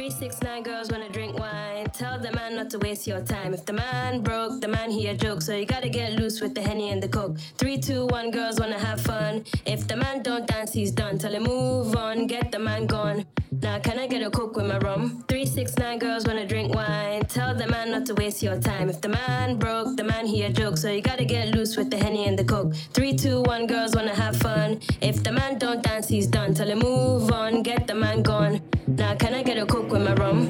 369 girls wanna drink wine. Tell the man not to waste your time. If the man broke, the man he a joke. So you gotta get loose with the henny and the coke. 321 girls wanna have fun. If the man don't dance, he's done. Tell him move on, get the man gone. Now can I get a coke with my rum? 369 girls wanna drink wine. Tell the man not to waste your time. If the man broke, the man he a joke. So you gotta get loose with the henny and the coke. 321 girls wanna have fun. If the man don't dance, he's done. Tell him move on, get the man gone. Now, can I get a coke with my rum?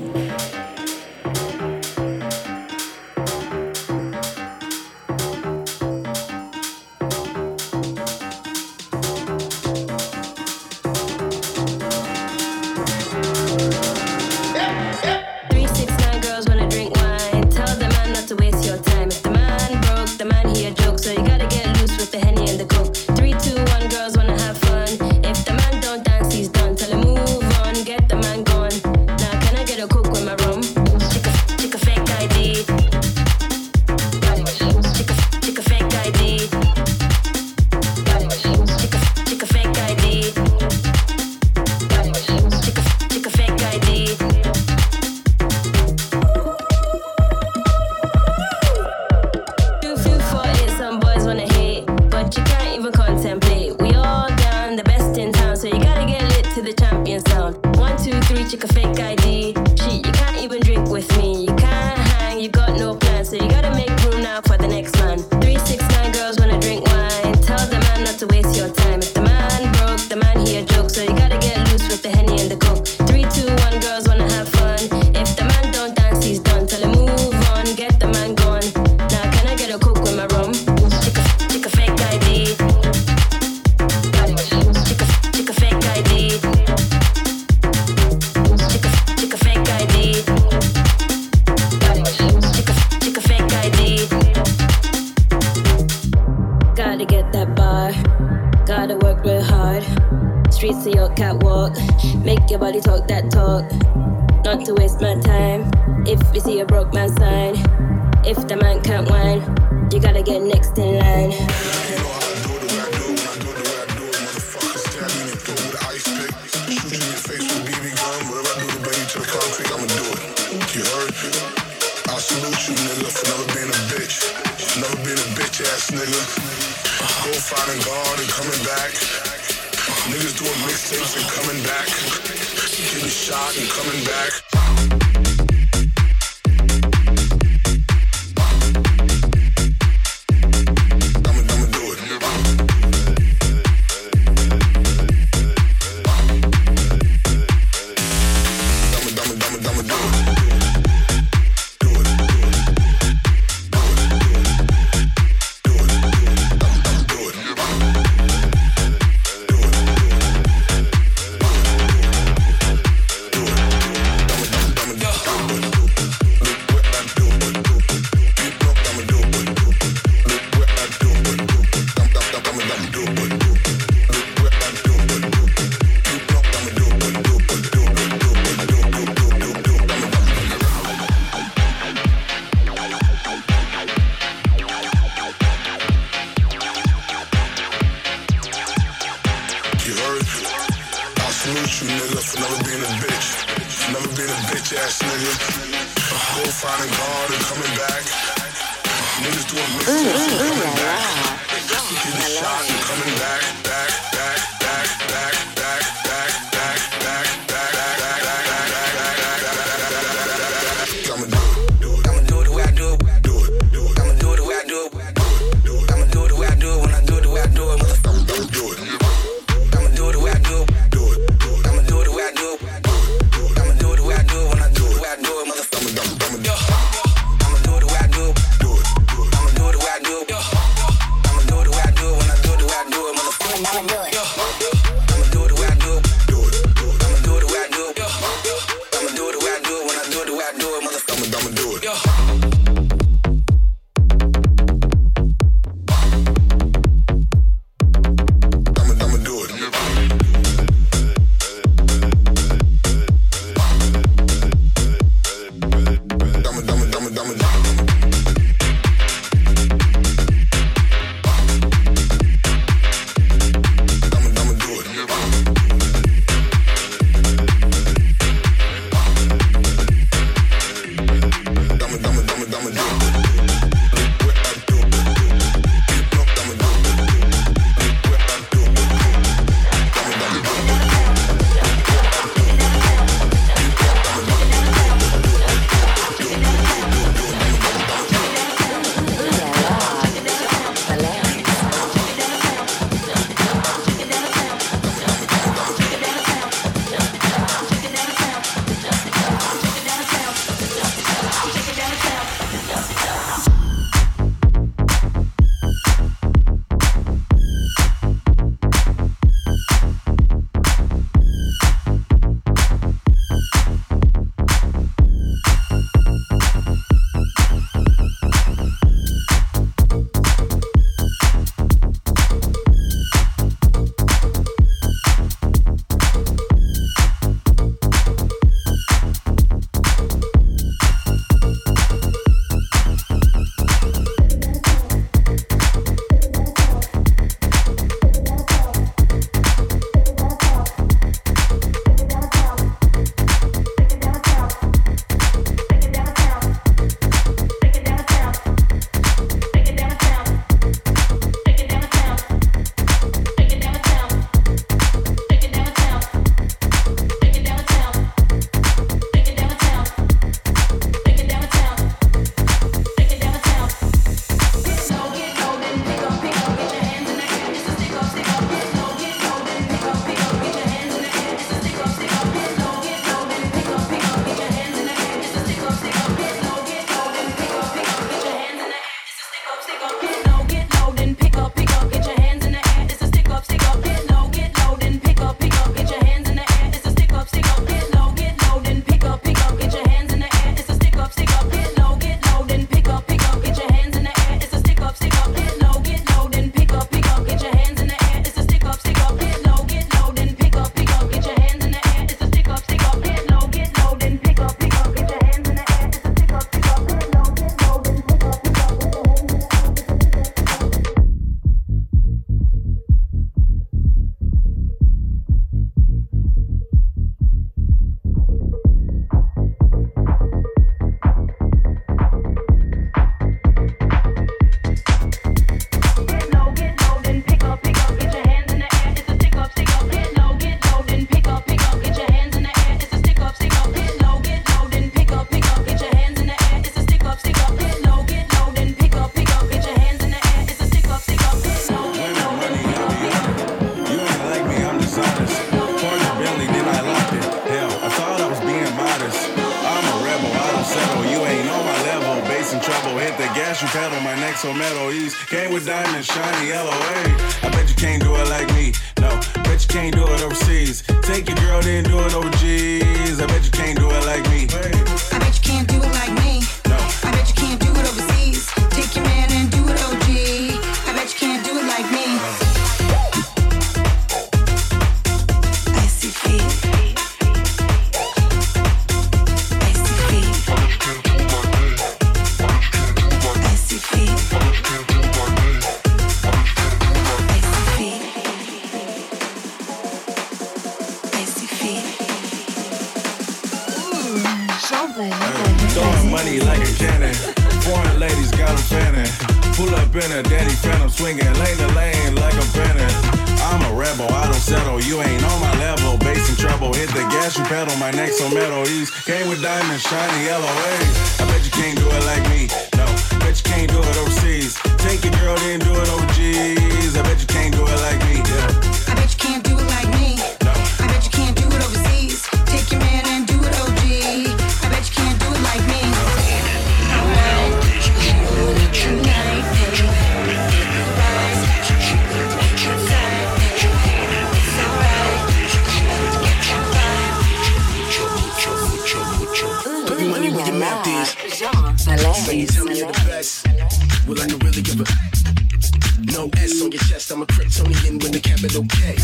No S on your chest. I'm a Kryptonian with a capital K.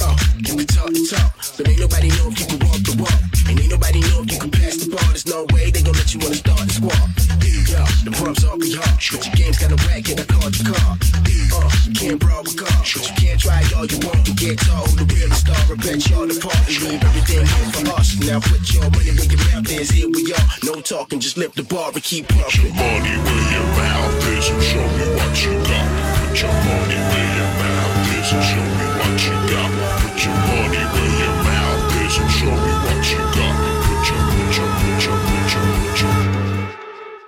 Oh, can talk the talk? But ain't nobody know if you can walk the walk. And ain't nobody know if you can pass the ball. There's no way they gon' let you wanna start the squad. Yo, the bumps all be hard. But your game's kinda whack and I called your car. Uh, you can't brawl with God. But you can't try all you want and get tall. The real star, I bet y'all the party. Leave everything here for us. Now put your money where your mouth is. Here we are. No talking, just lift the bar and keep pumping. Money where your mouth is and show me what you got. Your money where your mouth is and show me what you got. Put your money where your mouth is and show me what you got.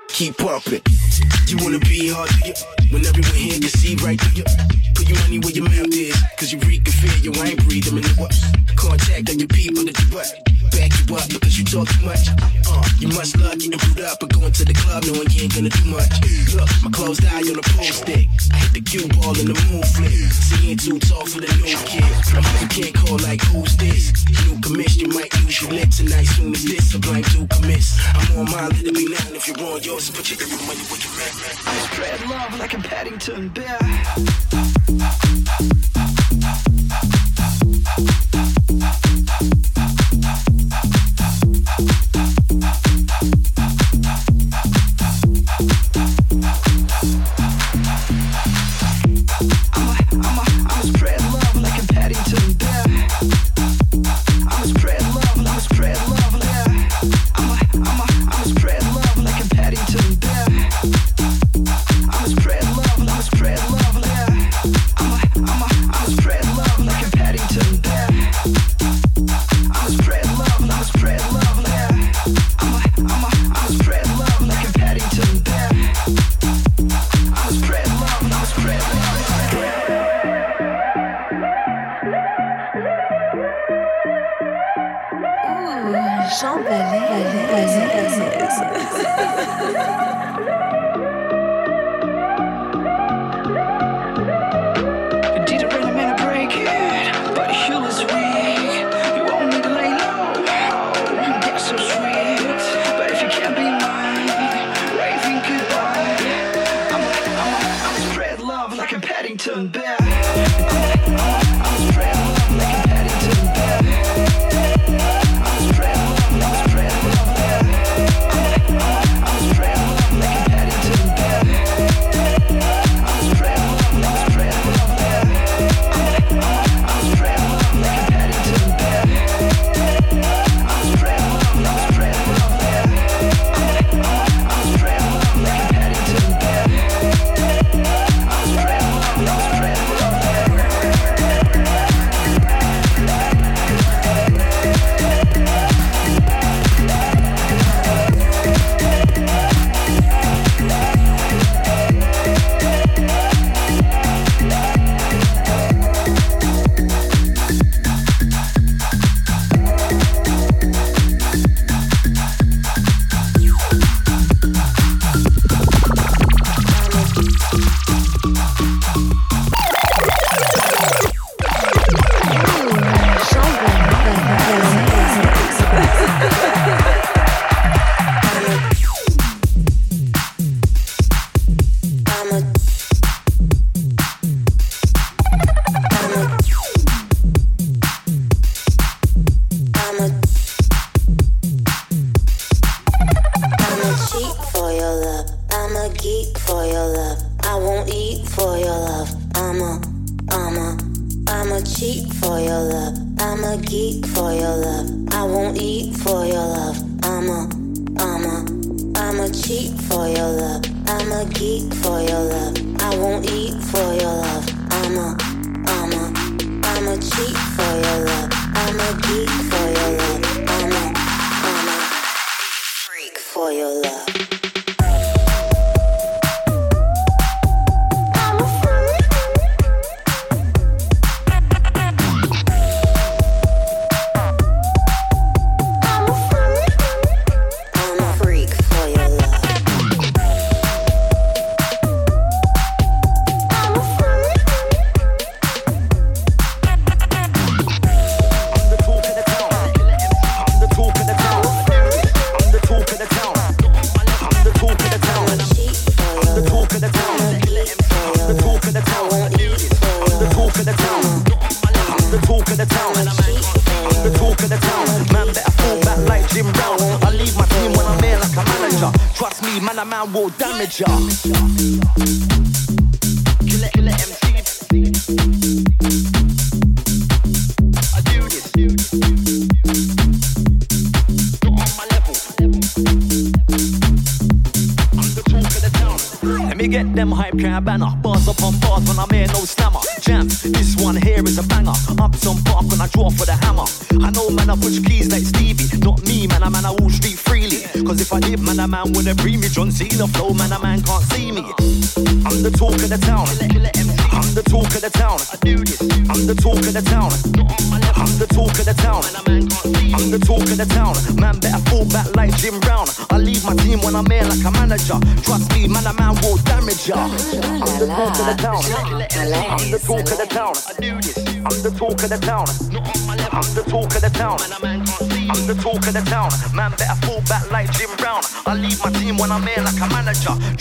Keep pumping. You wanna be hard, do you? When everyone here can see right through you. Put your money where your mouth is, cause you reek and fear, you ain't breathing in what? Contact on your people that you what? Back you up because you talk too much. Uh, you must love getting put up and going to the club knowing you ain't gonna do much. Look, my clothes die on a pole stick. I hit the cue ball in the moon flick. See, ain't too tall for the new kid. I'm You can't call like who's this? New commiss, you might use your lip tonight. Soon as this, sublime to commits. I'm on my little be now, and if you're on yours, put your money with your mouth. I spread love like a Paddington Bear.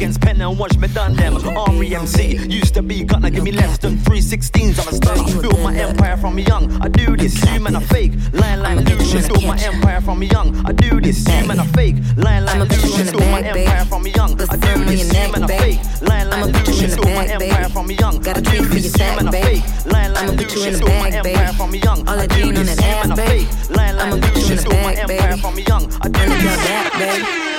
against pen and watch me done them. Army MC used to be gonna give me less than 316s. I'm a stunner. Build my empire from young. I do this. You man, I fake. Lying like Lucius. Build my empire from young. I do this. You man, I fake. Lying like Lucius. Build my empire from young. I do this. You man, I fake. Lying like Lucius. Build my empire from young. I do this. You man, I fake. Lying like Lucius. Build my empire from young. I do this. You man, I fake. Lying like Lucius. Build my empire from young. I do this. You man, I fake. Lying like Lucius. Build my empire from young. I do this. You man, I fake. Lying like Lucius. Build my empire from young. I do this.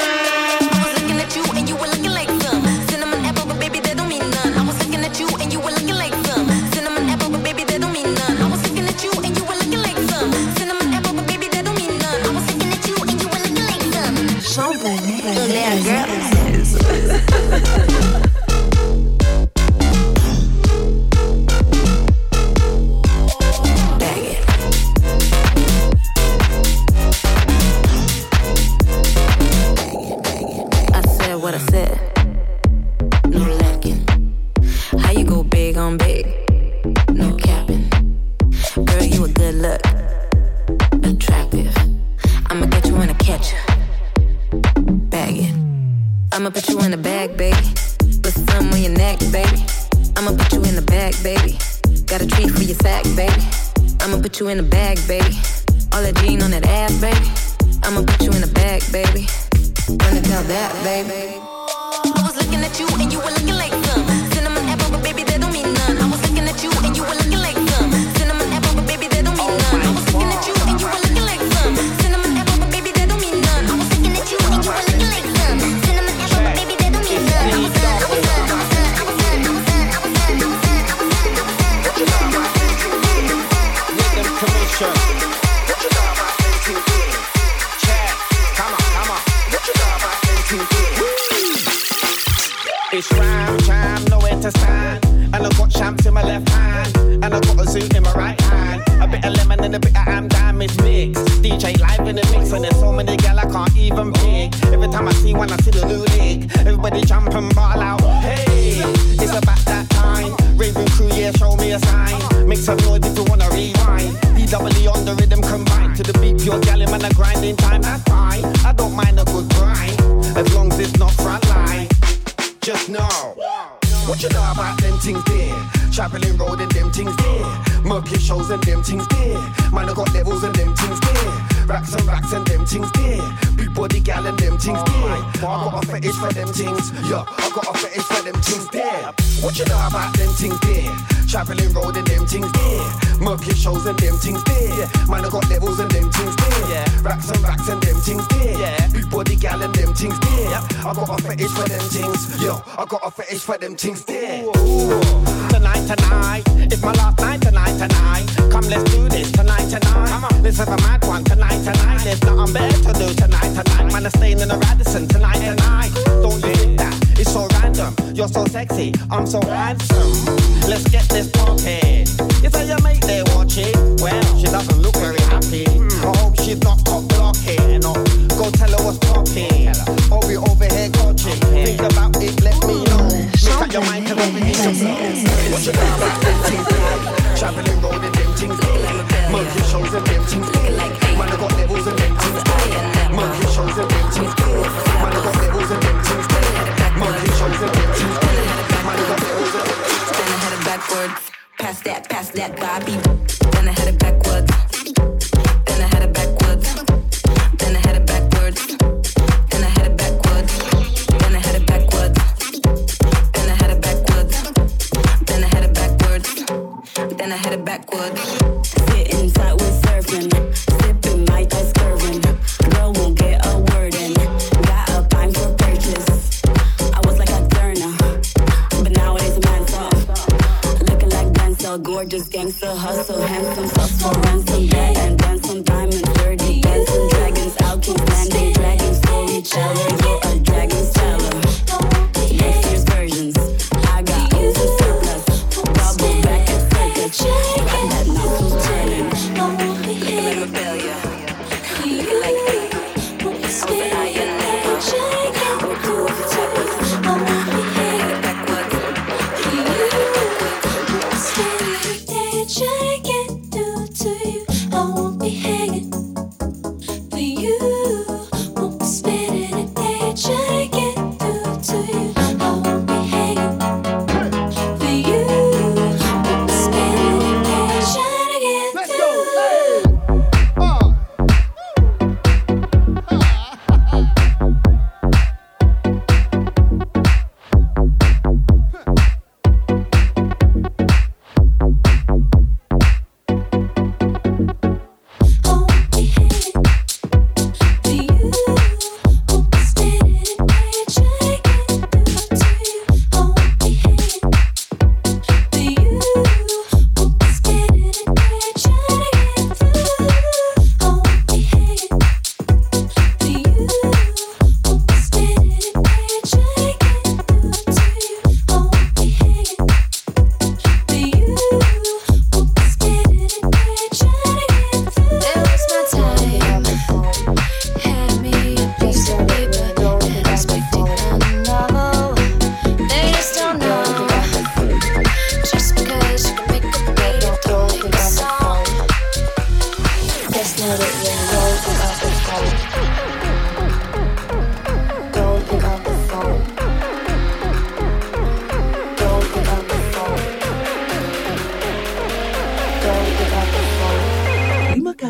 a mad one tonight, tonight. There's nothing better to do tonight, tonight. Man, I'm staying in the Radisson tonight, tonight. Don't you think that? It's so random. You're so sexy, I'm so handsome. Let's get this party. Is tell your mate they're watching. Well, she doesn't look very happy. I hope she's not caught blocking. Or go tell her what's popping. Or we over here coaching. Think about it, let me know. Make up your mind, cause I'm What you? Traveling, rolling. Mug your shows and empty. Man, I got levels and empty. Mug your shows and empty. Man, I got levels and empty. Mug your shows and empty. Man, I got levels and empty. Then I had it backwards. Pass that, pass that, Bobby. Then I had it backwards.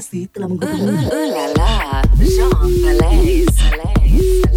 kasih telah menghubungi. Uh, uh, uh, la, la. Jean Balaise.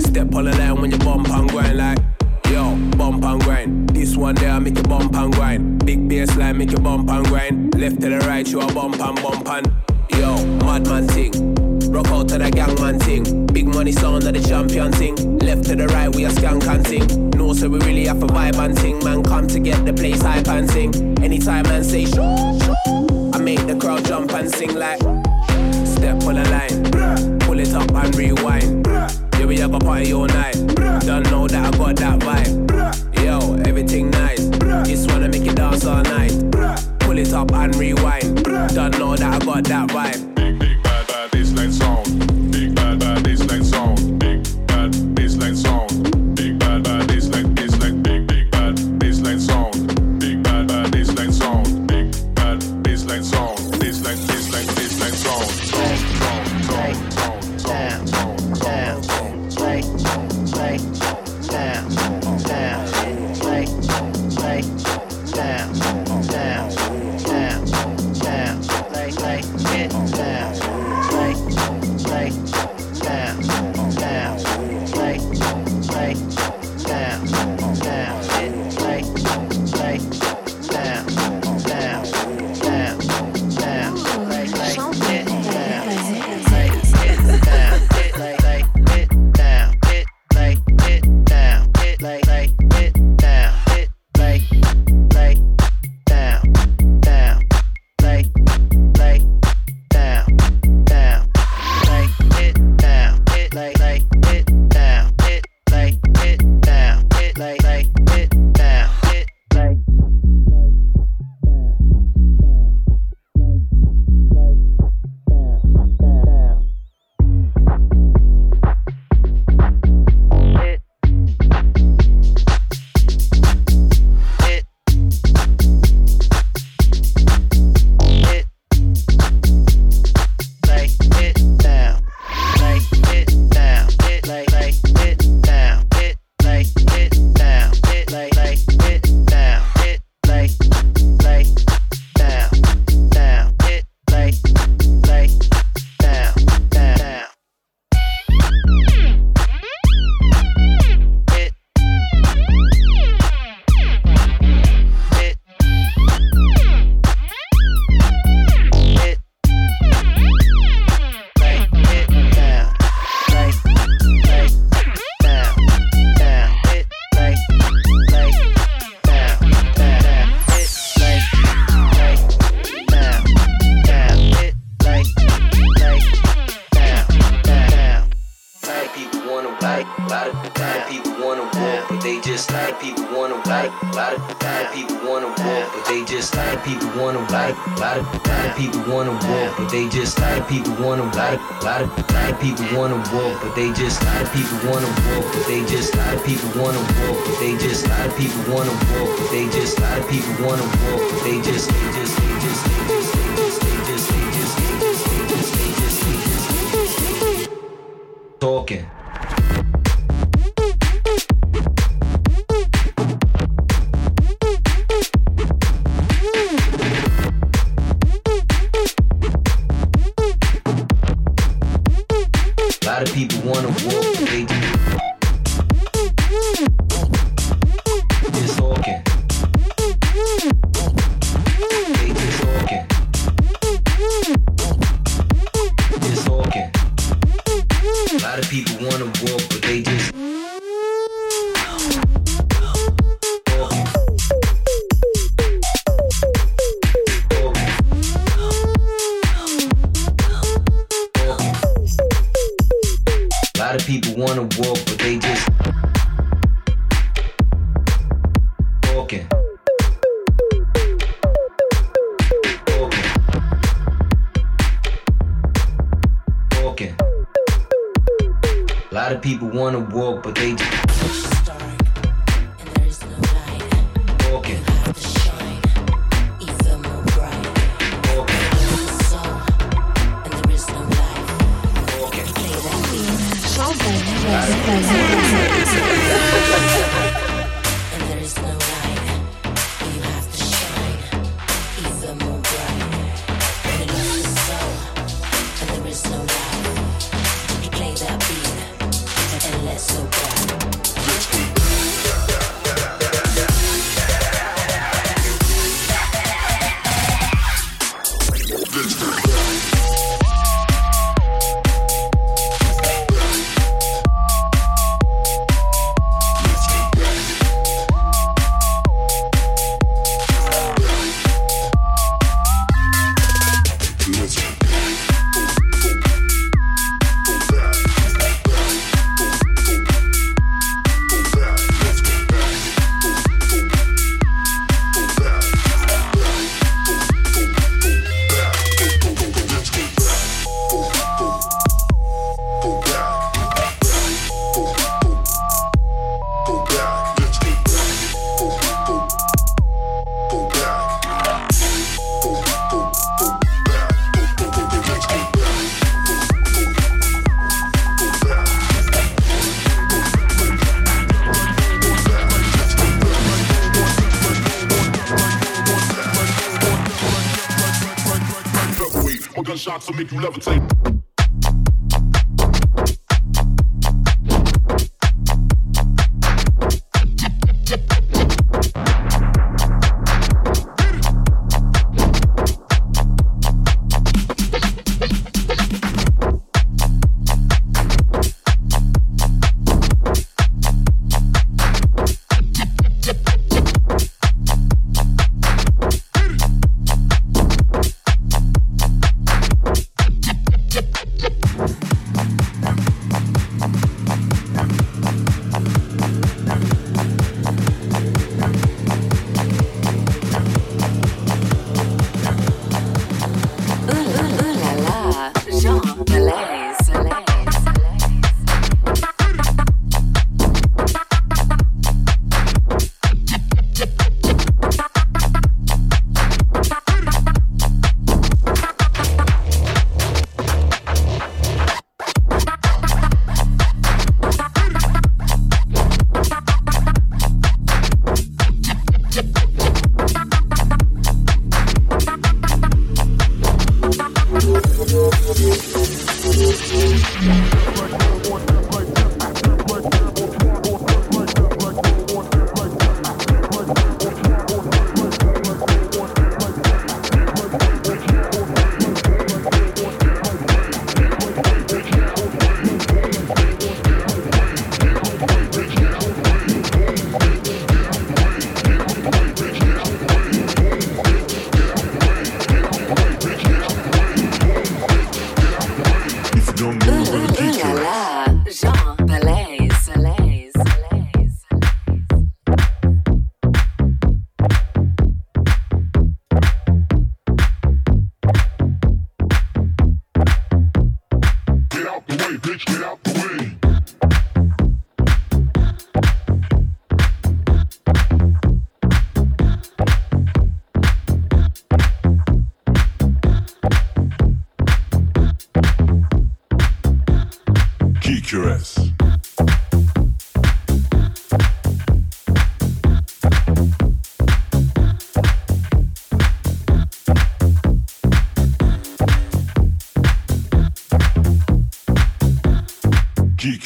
Step on the line when you bump and grind like. Yo, bump and grind. This one there make you bump and grind. Big bass line make you bump and grind. Left to the right, you a bump and bump and. Yo, madman thing. Rock out to the gangman thing. Big money sound of the champion thing. Left to the right, we are skank and. No, so we really have a vibe and ting. Man, come to get the place hype and ting. Anytime man say shoo, shoo, I make the crowd jump and sing like. Step on the line, pull it up and rewind i party all night. Don't know that I got that vibe. Yo, everything nice. Just wanna make you dance all night. Pull it up and rewind. Don't know that I got that vibe. wanna fight, a lot of, lot people wanna war, but they just a people wanna fight, a lot of, lot people wanna war, but they just a people wanna fight, a lot of, lot people wanna war, but they just a people wanna fight, a lot of, lot people wanna war, but they just a people wanna war, but they just a people wanna war, but they just a people wanna war, but they just a people wanna war, but they just, they just, they just, they just, they just, they just, they just, they just, they just, they just, talking.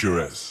picturesque.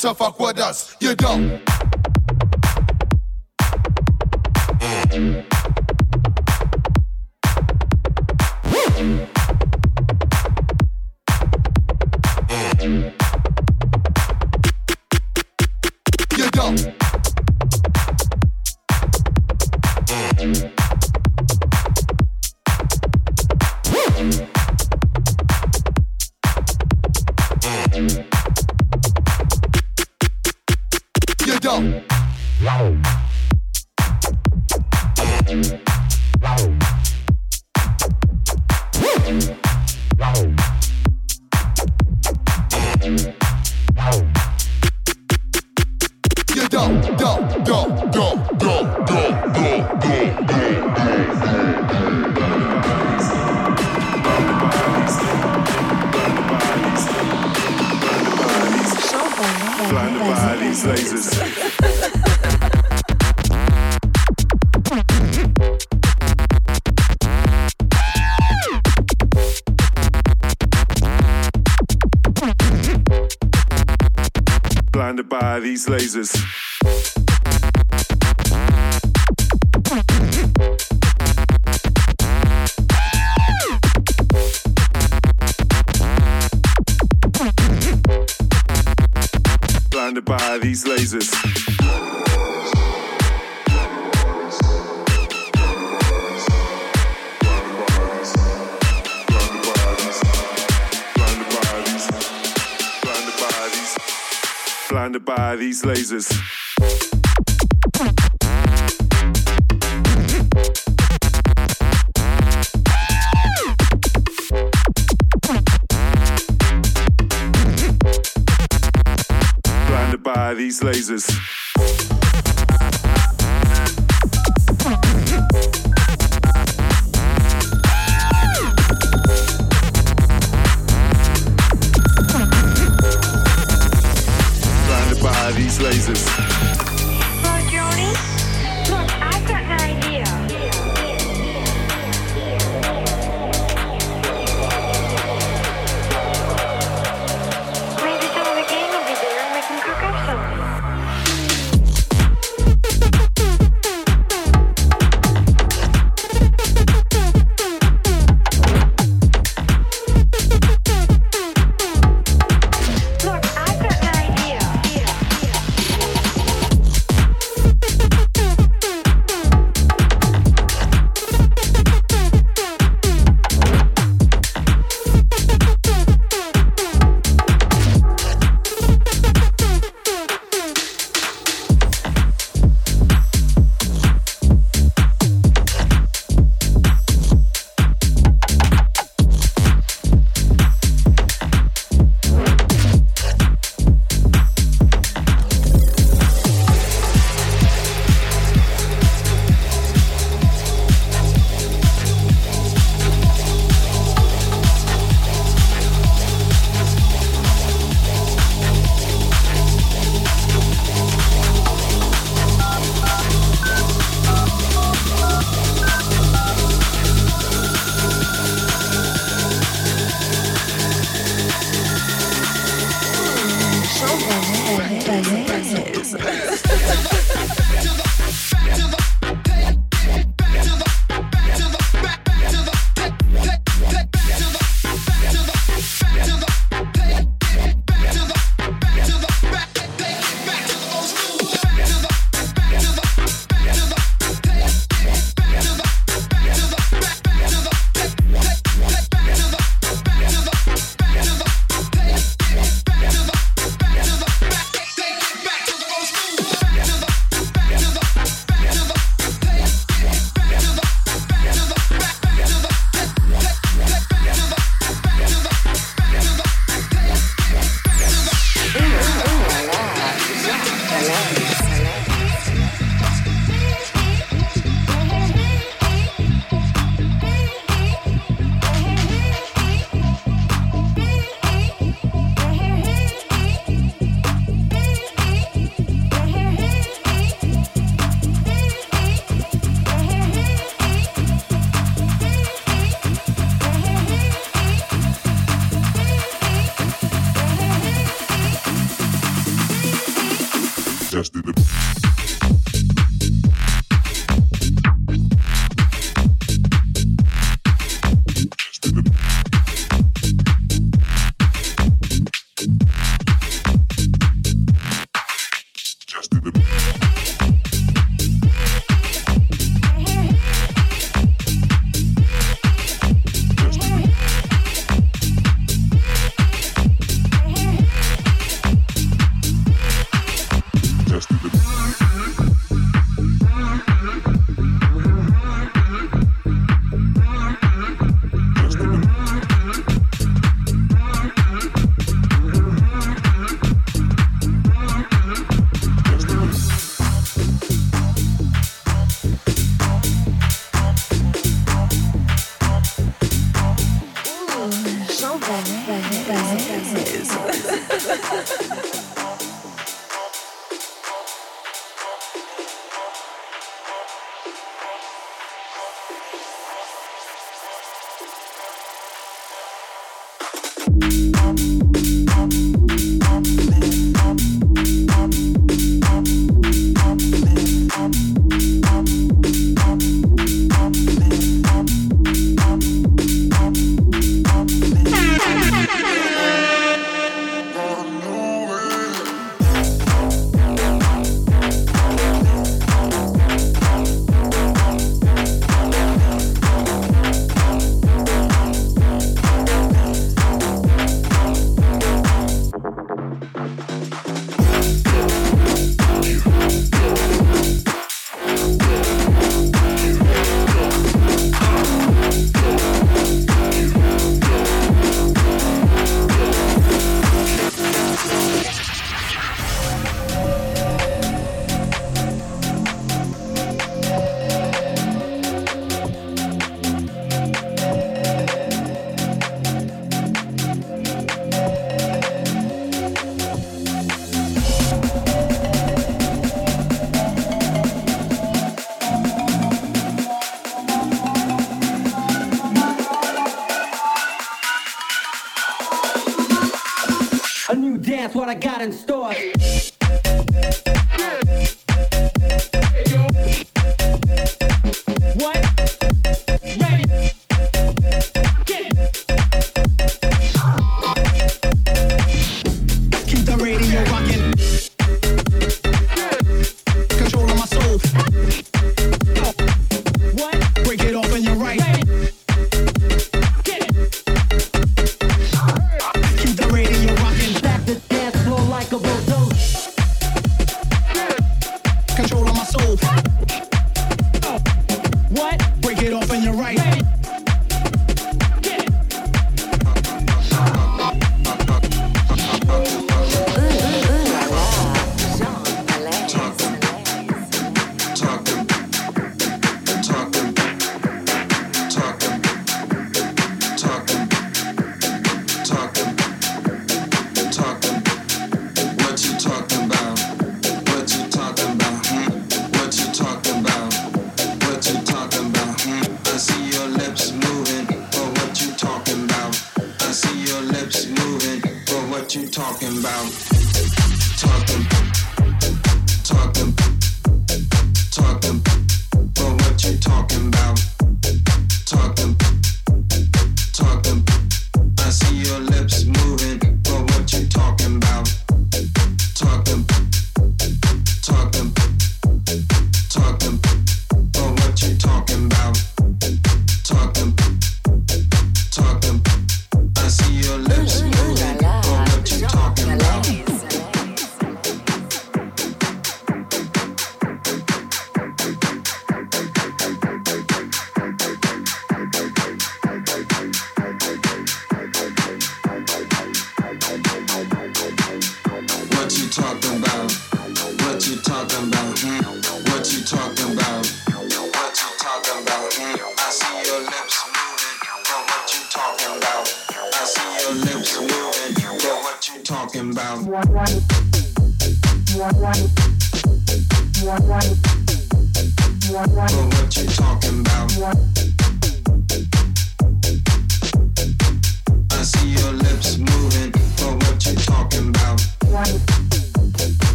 to fuck with us. You don't. Thank you. Wow. Jesus. These lasers. Blinded by these lasers.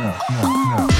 yeah, yeah.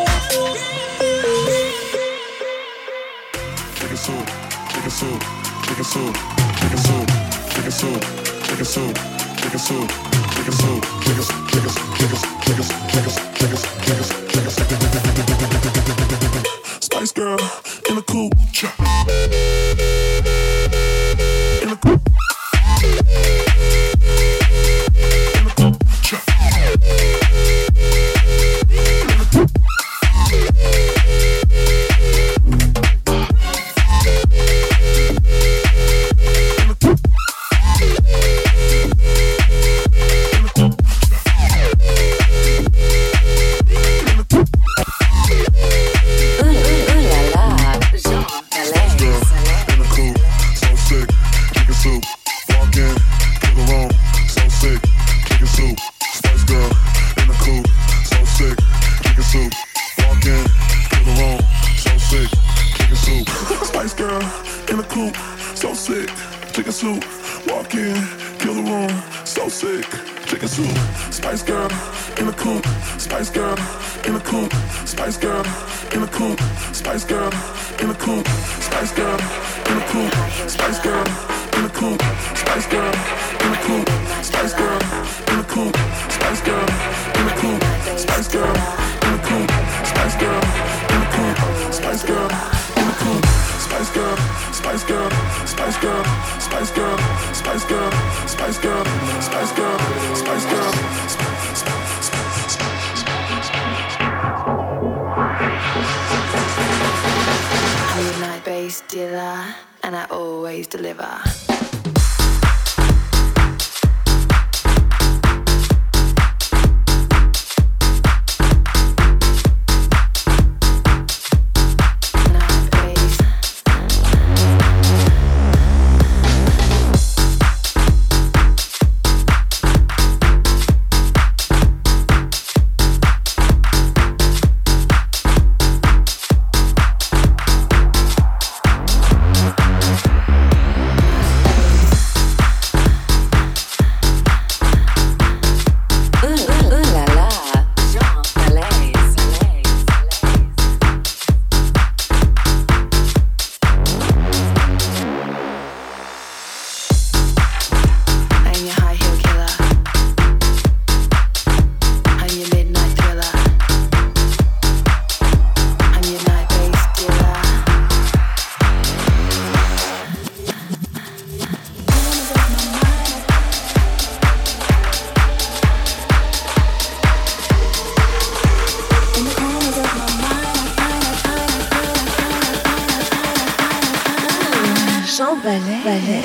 balai, balai,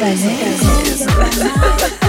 balai.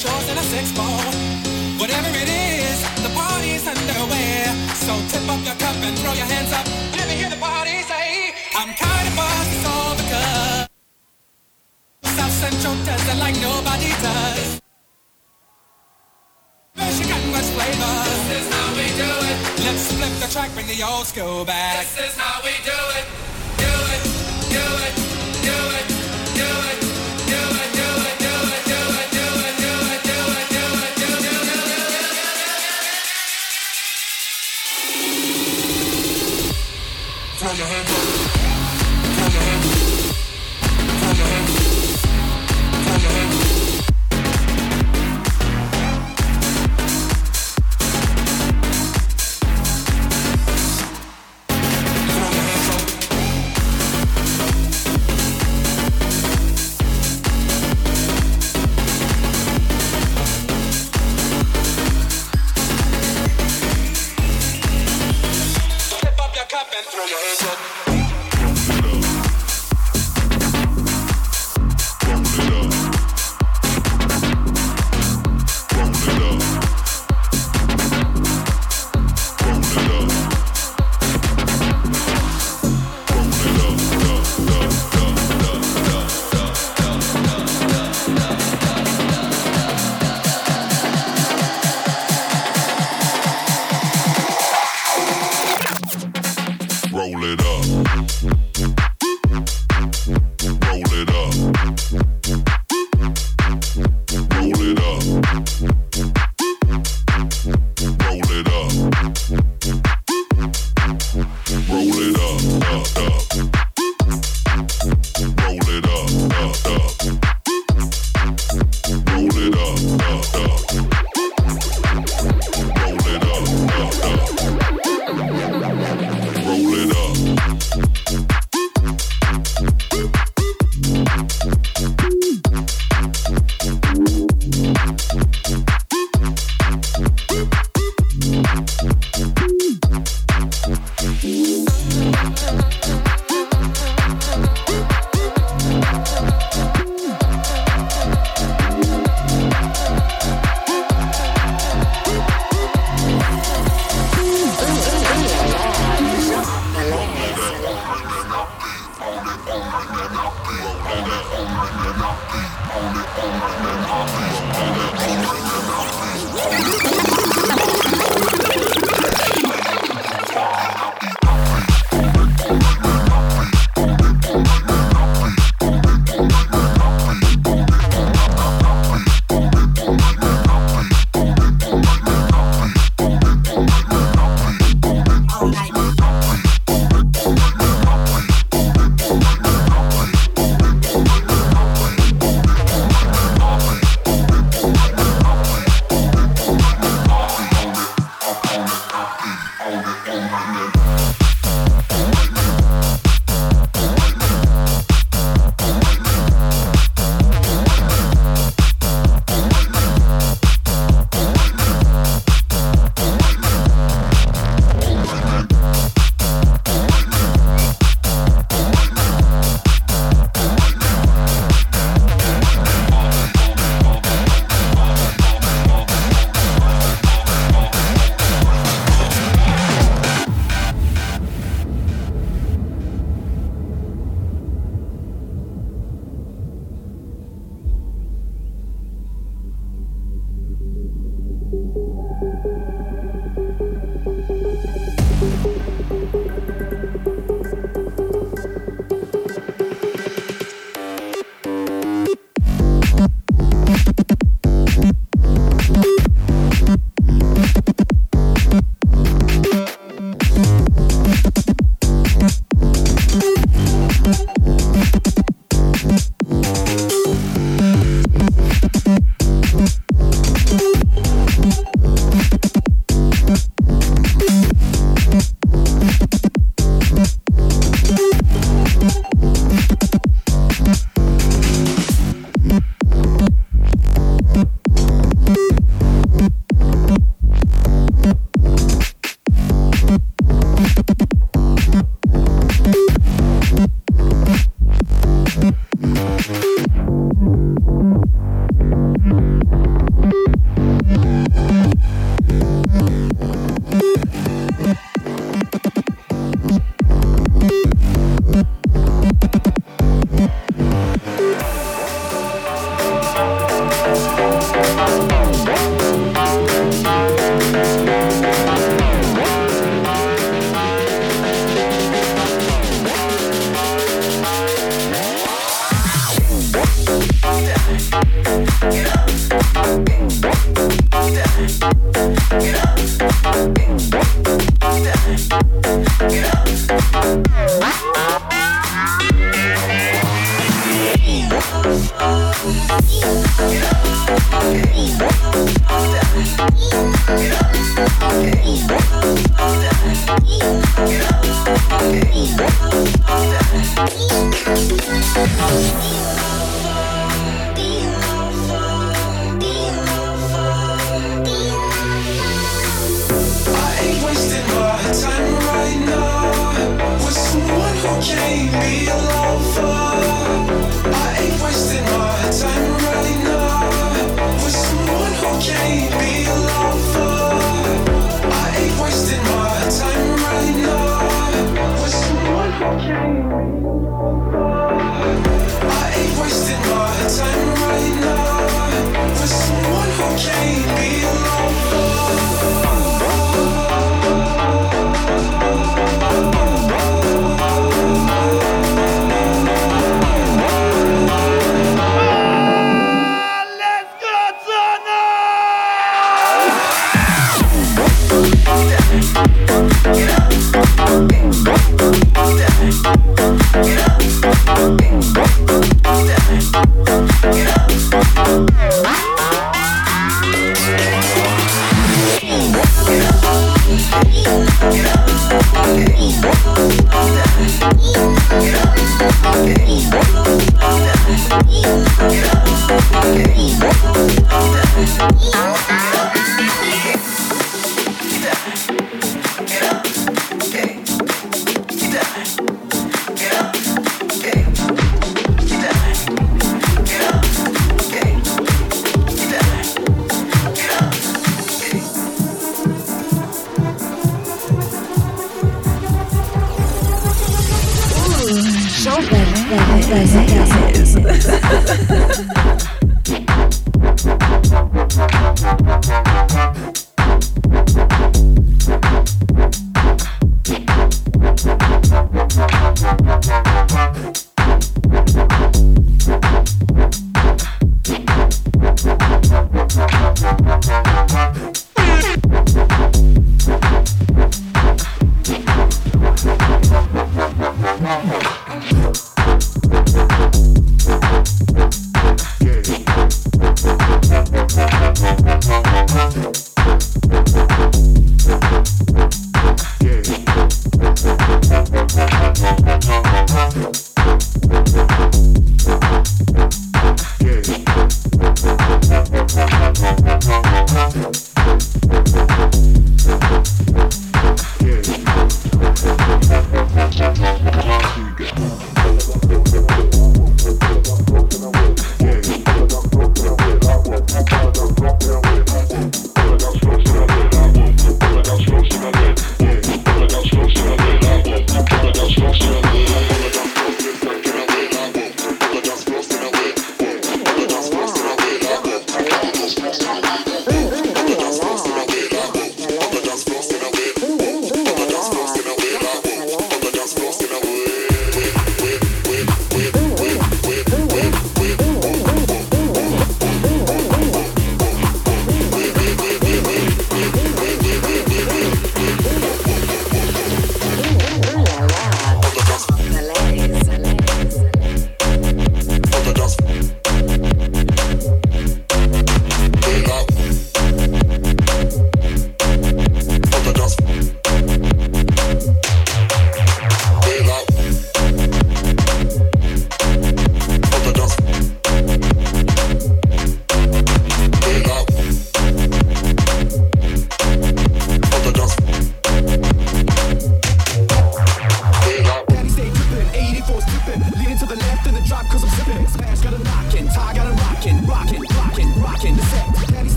chores and a sex ball. Whatever it is, the party's underway. So tip up your cup and throw your hands up. Let me hear the party say, I'm kind of buzzed, it's all because South Central does it like nobody does. She got much flavor. This is how we do it. Let's flip the track, bring the old school back. This is how we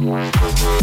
Nobody